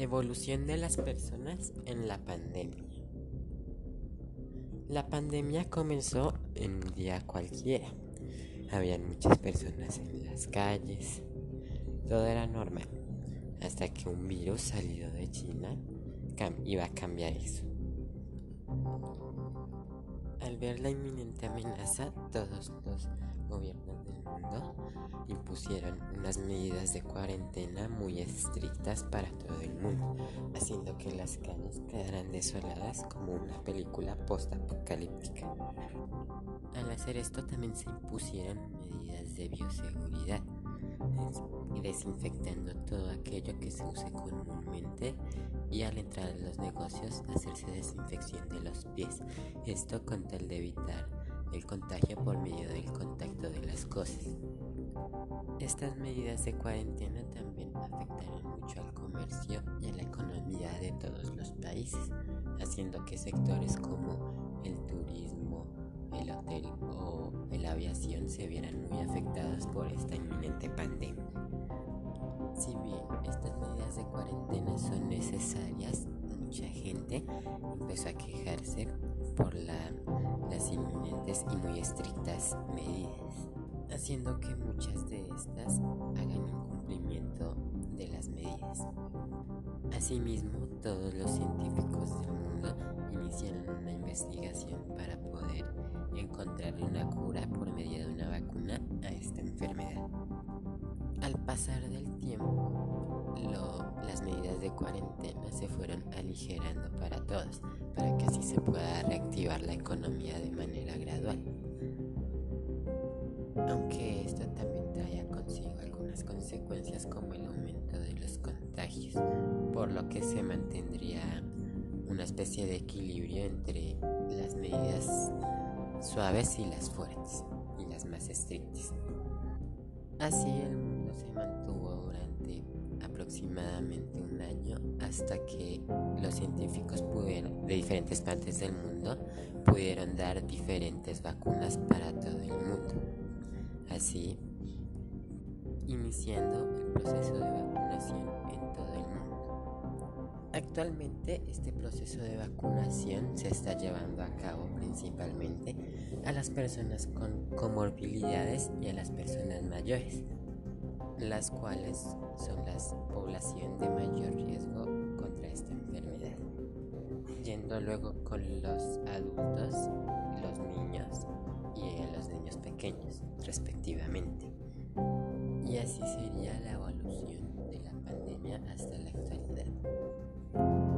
Evolución de las personas en la pandemia. La pandemia comenzó en un día cualquiera. Habían muchas personas en las calles. Todo era normal. Hasta que un virus salido de China iba a cambiar eso. Al ver la inminente amenaza, todos los gobiernos del mundo impusieron unas medidas de cuarentena muy estrictas para todo el mundo, haciendo que las calles quedaran desoladas como una película post-apocalíptica. Al hacer esto también se impusieron medidas de bioseguridad, desinfectando todo aquello que se use comúnmente y al entrar a los negocios hacerse desinfección de los pies, esto con tal de evitar el contagio por medio del contacto de las cosas. Estas medidas de cuarentena también afectaron mucho al comercio y a la economía de todos los países, haciendo que sectores como el turismo, el hotel aviación se vieran muy afectados por esta inminente pandemia. Si bien estas medidas de cuarentena son necesarias, mucha gente empezó a quejarse por las inminentes y muy estrictas medidas, haciendo que muchas de estas hagan incumplimiento de las medidas. Asimismo, todos los científicos del mundo iniciaron una investigación para poder Al pasar del tiempo, las medidas de cuarentena se fueron aligerando para todos, para que así se pueda reactivar la economía de manera gradual. Aunque esto también trae consigo algunas consecuencias como el aumento de los contagios, por lo que se mantendría una especie de equilibrio entre las medidas suaves y las fuertes y las más estrictas. Así el mundo se mantuvo durante aproximadamente un año hasta que los científicos pudieron, de diferentes partes del mundo pudieron dar diferentes vacunas para todo el mundo. Así, iniciando el proceso de vacunación en todo el mundo. Actualmente este proceso de vacunación se está llevando a cabo principalmente a las personas con comorbilidades y a las personas mayores, las cuales son la población de mayor riesgo contra esta enfermedad. Yendo luego con los adultos, los niños y los niños pequeños, respectivamente. Y así sería la evolución de la pandemia hasta la actualidad. thank you